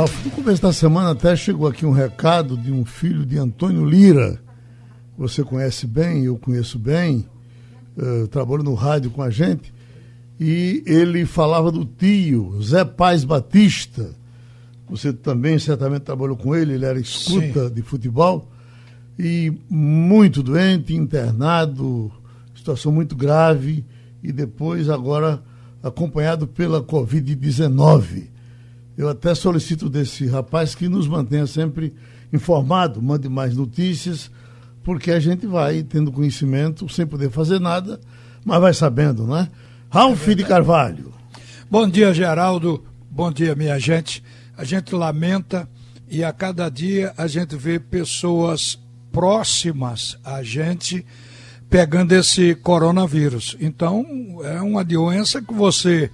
Ralf, no começo da semana até chegou aqui um recado de um filho de Antônio Lira. Você conhece bem, eu conheço bem, uh, trabalho no rádio com a gente. E ele falava do tio, Zé Paz Batista. Você também certamente trabalhou com ele, ele era escuta Sim. de futebol. E muito doente, internado, situação muito grave. E depois, agora, acompanhado pela Covid-19. Eu até solicito desse rapaz que nos mantenha sempre informado, mande mais notícias, porque a gente vai tendo conhecimento sem poder fazer nada, mas vai sabendo, né? Ralf é de Carvalho. Bom dia, Geraldo. Bom dia, minha gente. A gente lamenta e a cada dia a gente vê pessoas próximas a gente pegando esse coronavírus. Então, é uma doença que você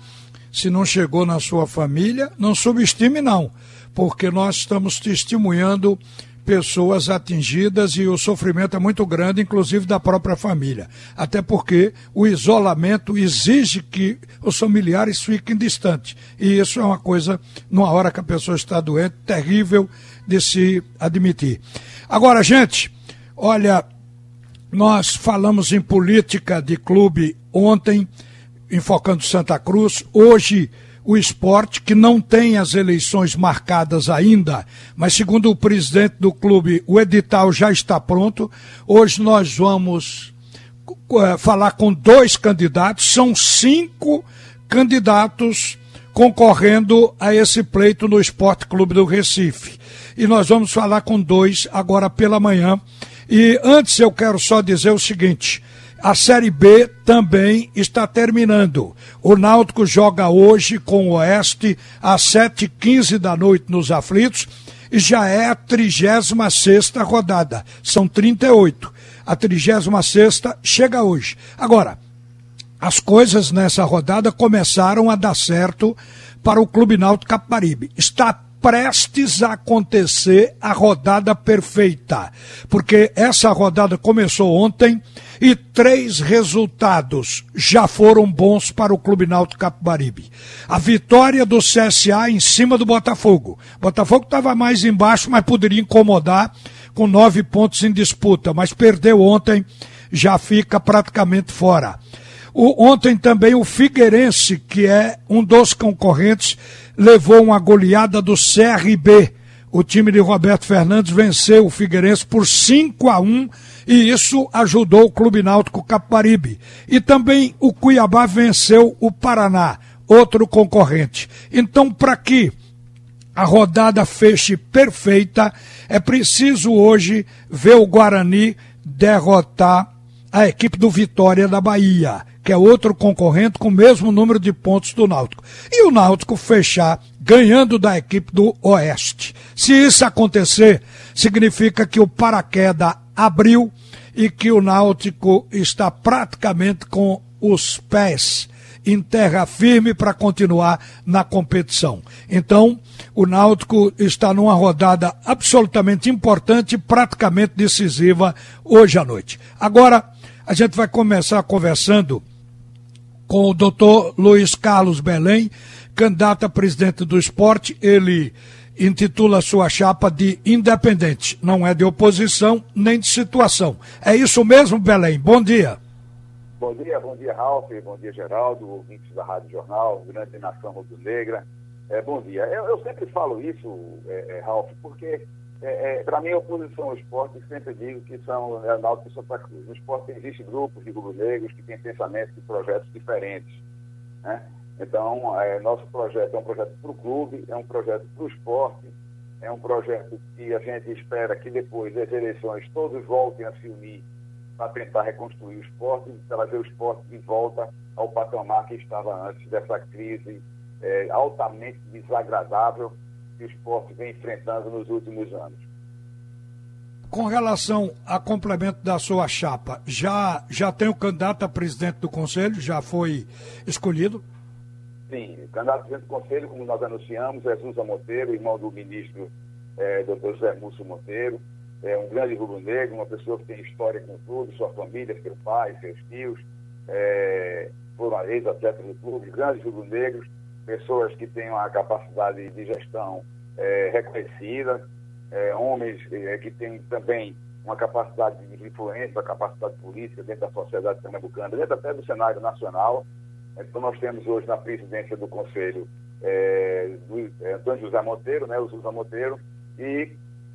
se não chegou na sua família, não subestime não, porque nós estamos testemunhando pessoas atingidas e o sofrimento é muito grande, inclusive da própria família. Até porque o isolamento exige que os familiares fiquem distantes. E isso é uma coisa, numa hora que a pessoa está doente, terrível de se admitir. Agora, gente, olha, nós falamos em política de clube ontem enfocando Santa Cruz. Hoje, o esporte, que não tem as eleições marcadas ainda, mas segundo o presidente do clube, o edital já está pronto. Hoje nós vamos uh, falar com dois candidatos, são cinco candidatos concorrendo a esse pleito no Esporte Clube do Recife. E nós vamos falar com dois agora pela manhã. E antes eu quero só dizer o seguinte: a Série B também está terminando. O Náutico joga hoje com o Oeste às 7h15 da noite nos aflitos e já é a 36 rodada. São 38. A 36 chega hoje. Agora, as coisas nessa rodada começaram a dar certo para o Clube Náutico Caparibe. Está prestes a acontecer a rodada perfeita, porque essa rodada começou ontem e três resultados já foram bons para o Clube Náutico Capibaribe. A vitória do CSA em cima do Botafogo. O Botafogo estava mais embaixo, mas poderia incomodar com nove pontos em disputa, mas perdeu ontem, já fica praticamente fora. O, ontem também o Figueirense, que é um dos concorrentes, levou uma goleada do CRB. O time de Roberto Fernandes venceu o Figueirense por 5 a 1 e isso ajudou o Clube Náutico Caparibe. E também o Cuiabá venceu o Paraná, outro concorrente. Então, para que a rodada feche perfeita, é preciso hoje ver o Guarani derrotar a equipe do Vitória da Bahia que é outro concorrente com o mesmo número de pontos do Náutico. E o Náutico fechar ganhando da equipe do Oeste. Se isso acontecer, significa que o paraquedas abriu e que o Náutico está praticamente com os pés em terra firme para continuar na competição. Então, o Náutico está numa rodada absolutamente importante, praticamente decisiva hoje à noite. Agora, a gente vai começar conversando com o doutor Luiz Carlos Belém, candidato a presidente do esporte. Ele intitula sua chapa de independente, não é de oposição nem de situação. É isso mesmo, Belém? Bom dia. Bom dia, bom dia, Ralf, bom dia, Geraldo, ouvintes da Rádio Jornal, grande nação rubro-negra. É, bom dia. Eu, eu, sempre falo isso, é, é, Ralf, porque é, é, para mim, a oposição ao esporte, sempre digo que são é, Náutico e Santa Cruz. No esporte existem grupos de rubro-negros que têm pensamentos e projetos diferentes. Né? Então, é, nosso projeto é um projeto para o clube, é um projeto para o esporte, é um projeto que a gente espera que depois das eleições todos voltem a se unir para tentar reconstruir o esporte e trazer o esporte de volta ao patamar que estava antes dessa crise é, altamente desagradável que o esporte vem enfrentando nos últimos anos. Com relação a complemento da sua chapa, já, já tem o candidato a presidente do Conselho? Já foi escolhido? Sim, o candidato a presidente do Conselho, como nós anunciamos, é Souza Monteiro, irmão do ministro é, Dr. José Múcio Monteiro. É um grande rubro-negro, uma pessoa que tem história com o clube, sua família, seu pai, seus tios, é, foram ex-atletas do clube, grandes rubro-negros pessoas que tenham a capacidade de gestão é, reconhecida, é, homens é, que têm também uma capacidade de influência, uma capacidade política dentro da sociedade pernambucana, dentro até do cenário nacional. Então, nós temos hoje na presidência do Conselho é, do, é, Antônio José Monteiro, né, o José Monteiro, e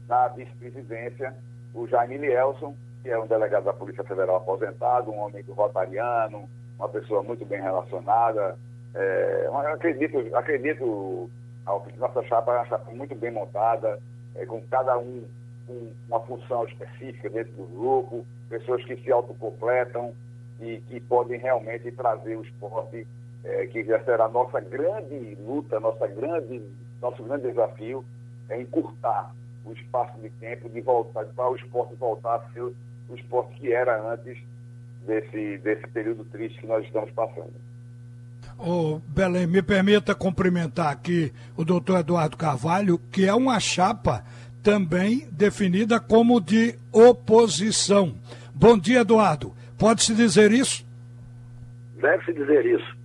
na vice-presidência o Jaime Lielson, que é um delegado da Polícia Federal aposentado, um homem do rotariano, uma pessoa muito bem relacionada. É, eu acredito, acredito que nossa chapa é uma chapa muito bem montada, é, com cada um com uma função específica dentro do grupo, pessoas que se autocompletam e que podem realmente trazer o esporte, é, que já será a nossa grande luta, nossa grande, nosso grande desafio, é encurtar o espaço de tempo de voltar para o esporte voltar a ser o esporte que era antes desse, desse período triste que nós estamos passando. Ô, Belém, me permita cumprimentar aqui o doutor Eduardo Carvalho, que é uma chapa também definida como de oposição. Bom dia, Eduardo. Pode-se dizer isso? Deve-se dizer isso.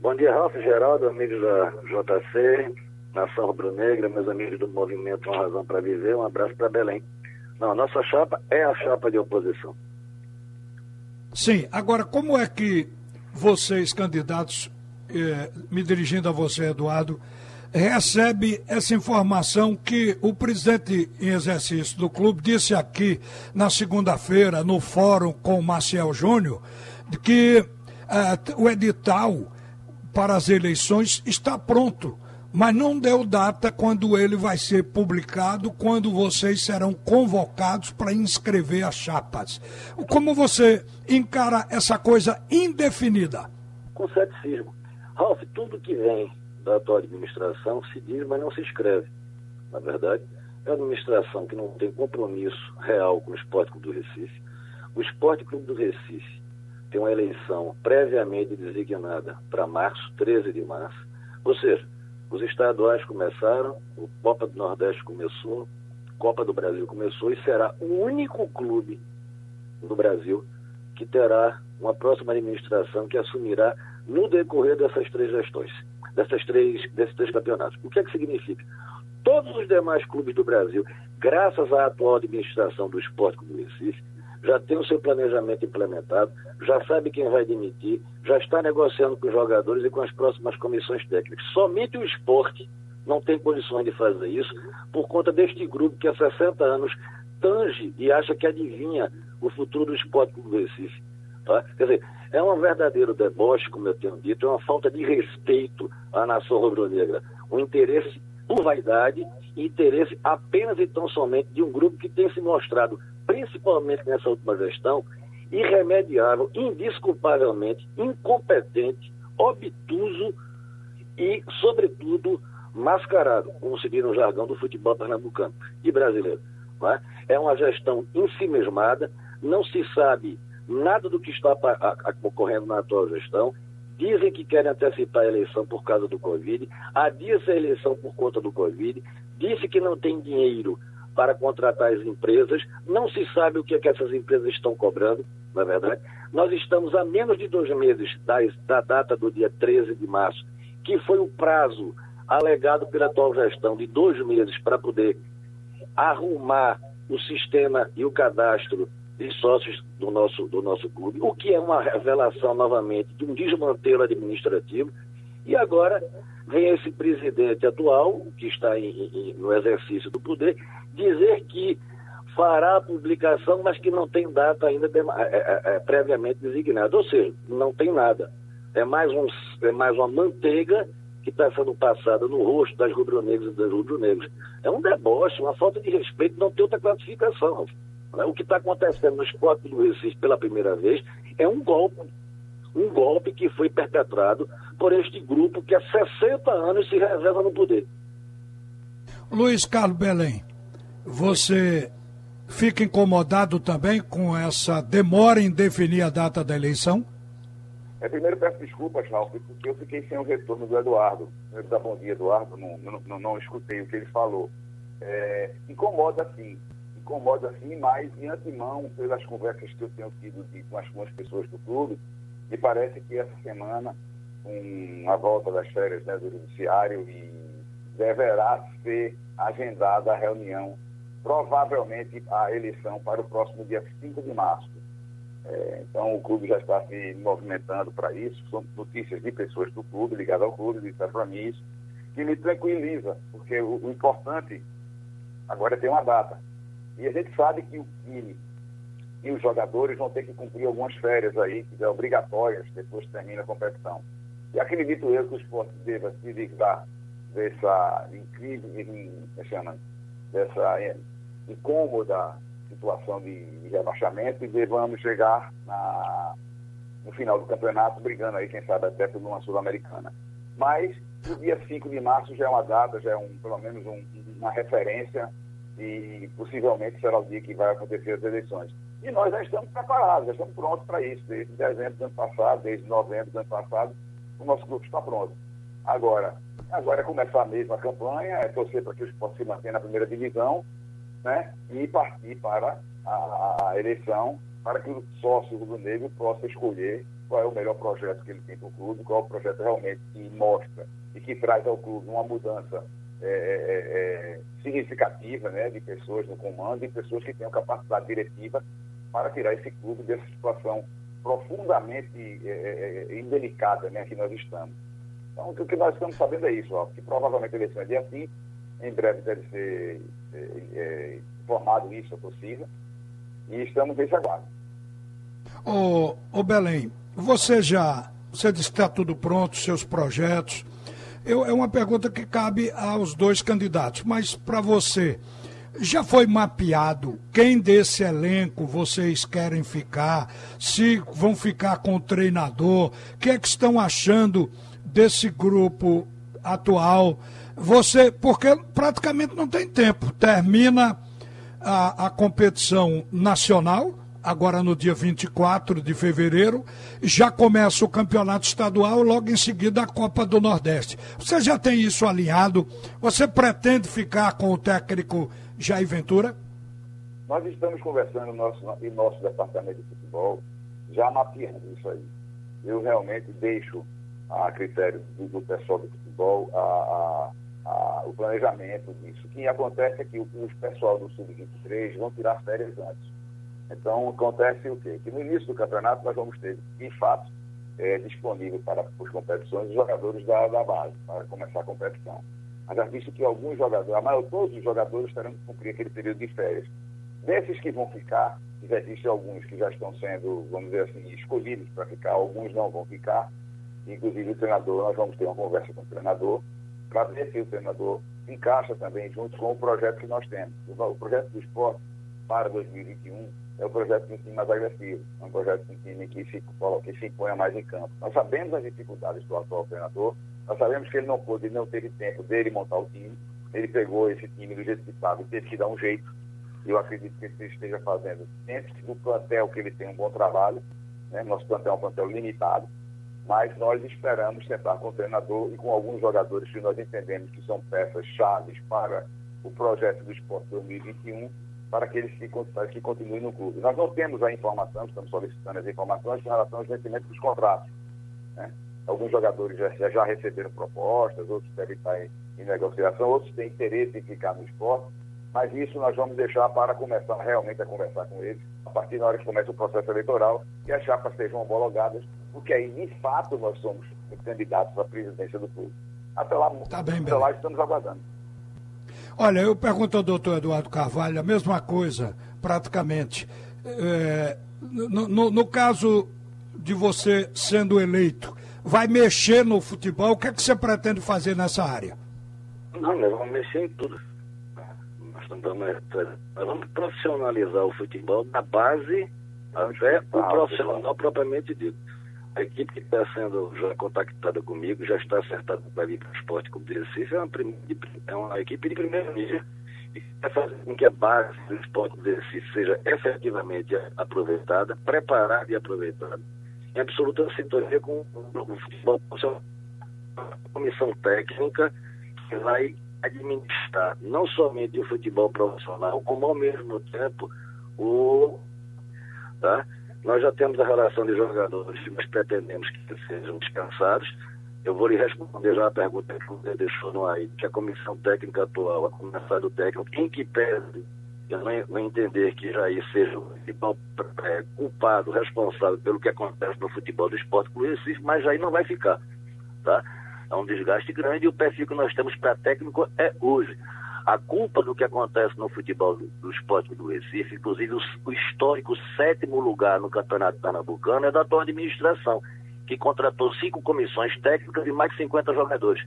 Bom dia, Ralf Geraldo, amigos da JC, Nação Rubro-Negra, meus amigos do Movimento Uma Razão para Viver. Um abraço para Belém. Não, a nossa chapa é a chapa de oposição. Sim, agora como é que vocês, candidatos, eh, me dirigindo a você, Eduardo, recebe essa informação que o presidente em exercício do clube disse aqui na segunda-feira, no fórum com o Marcel Júnior, de que eh, o edital para as eleições está pronto mas não deu data quando ele vai ser publicado, quando vocês serão convocados para inscrever as chapas. Como você encara essa coisa indefinida? Com ceticismo. Ralf, tudo que vem da tua administração se diz, mas não se escreve. Na verdade, é uma administração que não tem compromisso real com o Esporte Clube do Recife. O Esporte Clube do Recife tem uma eleição previamente designada para março, 13 de março. Ou seja, os estaduais começaram, o Copa do Nordeste começou, Copa do Brasil começou e será o único clube no Brasil que terá uma próxima administração que assumirá no decorrer dessas três gestões, dessas três, desses três campeonatos. O que é que significa? Todos os demais clubes do Brasil, graças à atual administração do Esporte do Recife, já tem o seu planejamento implementado, já sabe quem vai demitir, já está negociando com os jogadores e com as próximas comissões técnicas. Somente o esporte não tem condições de fazer isso por conta deste grupo que há 60 anos tange e acha que adivinha o futuro do esporte do Recife. Tá? Quer dizer, é um verdadeiro deboche, como eu tenho dito, é uma falta de respeito à nação rubro-negra. Um interesse por vaidade e interesse apenas e tão somente de um grupo que tem se mostrado principalmente nessa última gestão, irremediável, indisculpavelmente incompetente, obtuso e, sobretudo, mascarado, como se diz no jargão do futebol pernambucano e brasileiro. É? é uma gestão ensimesmada, não se sabe nada do que está ocorrendo na atual gestão. Dizem que querem antecipar a eleição por causa do Covid, adia-se a eleição por conta do Covid, disse que não tem dinheiro para contratar as empresas. Não se sabe o que, é que essas empresas estão cobrando, na é verdade. Nós estamos a menos de dois meses da, da data do dia 13 de março, que foi o prazo alegado pela atual gestão de dois meses para poder arrumar o sistema e o cadastro de sócios do nosso, do nosso clube, o que é uma revelação novamente de um desmantelo administrativo. E agora vem esse presidente atual, que está em, em, no exercício do poder, dizer que fará a publicação, mas que não tem data ainda de, é, é, é, previamente designada. Ou seja, não tem nada. É mais, um, é mais uma manteiga que está sendo passada no rosto das rubro-negras e dos rubro-negros. É um deboche, uma falta de respeito, não tem outra classificação. O que está acontecendo no esporte do Recife pela primeira vez é um golpe. Um golpe que foi perpetrado por este grupo que há 60 anos se reserva no poder. Luiz Carlos Belém. Você fica incomodado também com essa demora em definir a data da eleição? É, primeiro peço desculpas, Ralf, porque eu fiquei sem o retorno do Eduardo. Primeiro da bom dia, Eduardo, não, não, não, não escutei o que ele falou. É, incomoda sim, incomoda sim, mas de antemão, pelas conversas que eu tenho tido de, com as, com as pessoas do clube, me parece que essa semana, com a volta das férias né, do judiciário e deverá ser agendada a reunião, provavelmente a eleição para o próximo dia 5 de março. É, então o clube já está se movimentando para isso, são notícias de pessoas do clube, ligadas ao clube, disseram para mim isso, que me tranquiliza, porque o, o importante agora é ter uma data. E a gente sabe que o time e os jogadores vão ter que cumprir algumas férias aí, que é obrigatórias depois que termina a competição. E acredito eu que o esporte deva se livrar dessa incrível, me chama, dessa é, incômoda situação de, de, rebaixamento e devamos chegar na, no final do campeonato brigando aí, quem sabe, até por uma Sul-Americana. Mas o dia 5 de março já é uma data, já é um, pelo menos um, uma referência e possivelmente será o dia que vai acontecer as eleições. E nós já estamos preparados, já estamos prontos para isso. Desde dezembro do ano passado, desde novembro do ano passado, o nosso grupo está pronto. Agora, agora é começar a mesma campanha, é torcer para que o esporte se mantenha na primeira divisão né, e partir para a, a eleição para que o sócio rubro-negro possa escolher qual é o melhor projeto que ele tem para o clube, qual é o projeto realmente que mostra e que traz ao clube uma mudança é, é, é, é significativa né, de pessoas no comando e pessoas que tenham capacidade diretiva para tirar esse clube dessa situação profundamente é, é, indelicada né, que nós estamos. Então, o que nós estamos sabendo é isso, ó, que provavelmente a eleição é dia 5, em breve deve ser é, informado isso, é possível, e estamos nesse aguardo. Ô, ô Belém, você já, você está tudo pronto, seus projetos. Eu, é uma pergunta que cabe aos dois candidatos, mas para você, já foi mapeado quem desse elenco vocês querem ficar? Se vão ficar com o treinador? O que é que estão achando desse grupo atual? Você, porque praticamente não tem tempo. Termina a, a competição nacional, agora no dia 24 de fevereiro, já começa o campeonato estadual, logo em seguida a Copa do Nordeste. Você já tem isso alinhado? Você pretende ficar com o técnico Jair Ventura? Nós estamos conversando no nosso, em nosso departamento de futebol, já mapeando isso aí. Eu realmente deixo a critério do, pessoal do futebol a, a, a, o planejamento disso. O que acontece é que os pessoal do Sub-23 vão tirar férias antes. Então, acontece o quê? Que no início do campeonato nós vamos ter, de fato, é, disponível para as competições os jogadores da, da base, para começar a competição. Mas já visto que alguns jogadores, a maior, todos os jogadores que cumprir aquele período de férias. Desses que vão ficar, já existem alguns que já estão sendo, vamos dizer assim, escolhidos para ficar, alguns não vão ficar. Inclusive o treinador, nós vamos ter uma conversa com o treinador para ver se o treinador encaixa também junto com o projeto que nós temos. O projeto do esporte para 2021 é o projeto de um time mais agressivo, é um projeto de um time que se, que se imponha mais em campo. Nós sabemos as dificuldades do atual treinador, nós sabemos que ele não pôde, ele não teve tempo dele montar o time. Ele pegou esse time do jeito que estava e teve que dar um jeito. Eu acredito que ele esteja fazendo dentro do plantel que ele tem um bom trabalho. Né? Nosso plantel é um plantel limitado. Mas nós esperamos sentar com o treinador e com alguns jogadores que nós entendemos que são peças chaves para o projeto do Esporte 2021 para que eles que, que continuem no clube. Nós não temos a informação, estamos solicitando as informações em relação aos vencimentos dos contratos. Né? Alguns jogadores já, já receberam propostas, outros devem estar em, em negociação, outros têm interesse em ficar no esporte, mas isso nós vamos deixar para começar realmente a conversar com eles, a partir da hora que começa o processo eleitoral e as chapas sejam homologadas, porque aí, de fato, nós somos candidatos à presidência do clube. Até lá, tá bem, até lá estamos aguardando. Olha, eu pergunto ao doutor Eduardo Carvalho a mesma coisa, praticamente. É, no, no, no caso de você sendo eleito, vai mexer no futebol. O que é que você pretende fazer nessa área? Não, nós vamos mexer em tudo. Nós, nós vamos profissionalizar o futebol da base até o profissional propriamente dito. A equipe que está sendo já contactada comigo, já está acertada para vir para o esporte como de Recife, é uma, é uma equipe de primeiro nível e quer fazer com que a base do esporte de Recife seja efetivamente aproveitada, preparada e aproveitada em absoluta sintonia com o futebol a comissão técnica que vai administrar não somente o futebol profissional, como ao mesmo tempo o. Tá? Nós já temos a relação de jogadores, mas pretendemos que sejam descansados. eu vou lhe responder já a pergunta que você deixou no aí, que a comissão técnica atual, a comissão do técnico, em que pese eu não, entender que Jair seja o principal é, culpado, responsável pelo que acontece no futebol do esporte com mas Jair não vai ficar, tá? É um desgaste grande e o perfil que nós temos para técnico é hoje. A culpa do que acontece no futebol do, esporte do Recife, inclusive o, histórico sétimo lugar no Campeonato Pernambucano, é da tua administração, que contratou cinco comissões técnicas e mais de 50 jogadores.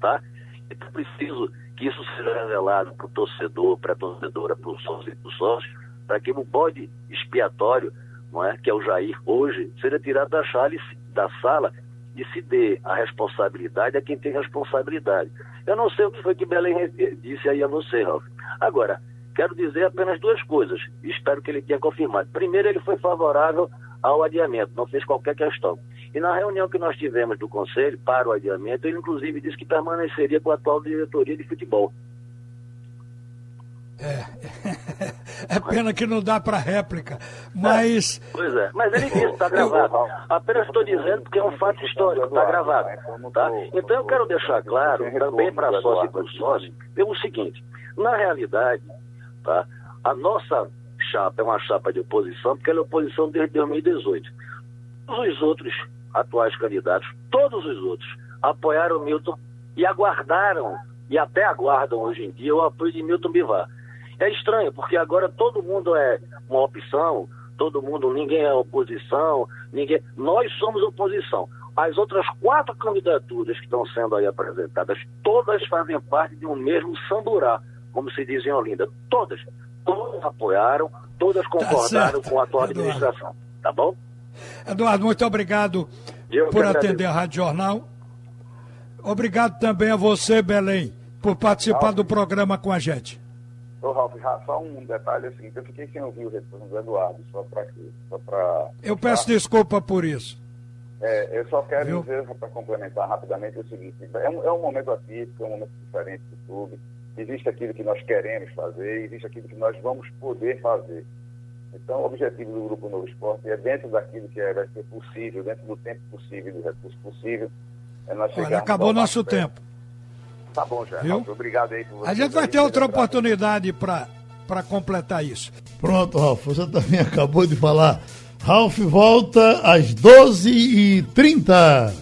Tá? Então preciso que isso seja revelado para o torcedor, para a torcedora, para o sócio e para o sócio, para que o bode expiatório, não é, que é o Jair hoje, seja tirado da, chale, da sala e se dê a responsabilidade a quem tem responsabilidade. Eu não sei o que foi que Belém disse aí a você, Ralf. Agora, quero dizer apenas duas coisas. Espero que ele tenha confirmado. Primeiro, ele foi favorável ao adiamento, não fez qualquer questão. E na reunião que nós tivemos do Conselho para o adiamento, ele inclusive disse que permaneceria com a atual diretoria de futebol. É, é pena que não dá para réplica, mas... É, pois é, mas ele disse, está gravado. Apenas estou dizendo porque é um fato histórico, está gravado. Tá? Então eu quero deixar claro, também para sócio e para o sócio, pelo seguinte, na realidade, tá, a nossa chapa é uma chapa de oposição, porque ela é oposição desde 2018. Todos os outros atuais candidatos, todos os outros, apoiaram Milton e aguardaram, e até aguardam hoje em dia, o apoio de Milton Bivar. É estranho, porque agora todo mundo é uma opção, todo mundo, ninguém é oposição, ninguém. Nós somos oposição. As outras quatro candidaturas que estão sendo aí apresentadas, todas fazem parte de um mesmo samburá, como se diz em Olinda. Todas. Todas apoiaram, todas tá concordaram tá com a atual administração. Tá bom? Eduardo, muito obrigado Eu por atender a Rádio Jornal. Obrigado também a você, Belém, por participar Ralf. do programa com a gente. Ô, Ralf, só um detalhe assim, eu fiquei sem ouvir o retorno do Eduardo, só para. Só pra... Eu peço desculpa por isso. É, eu só quero Viu? dizer, para complementar rapidamente, o seguinte: é um, é um momento atípico, é um momento diferente do clube. Existe aquilo que nós queremos fazer, existe aquilo que nós vamos poder fazer. Então, o objetivo do Grupo Novo Esporte é, dentro daquilo que é, vai ser possível, dentro do tempo possível, do recurso possível, é nós Olha, acabou nosso tempo. Tá bom, já. Viu? Obrigado aí por você. A gente vai ter outra oportunidade para completar isso. Pronto, Ralf, você também acabou de falar. Ralf volta às 12h30.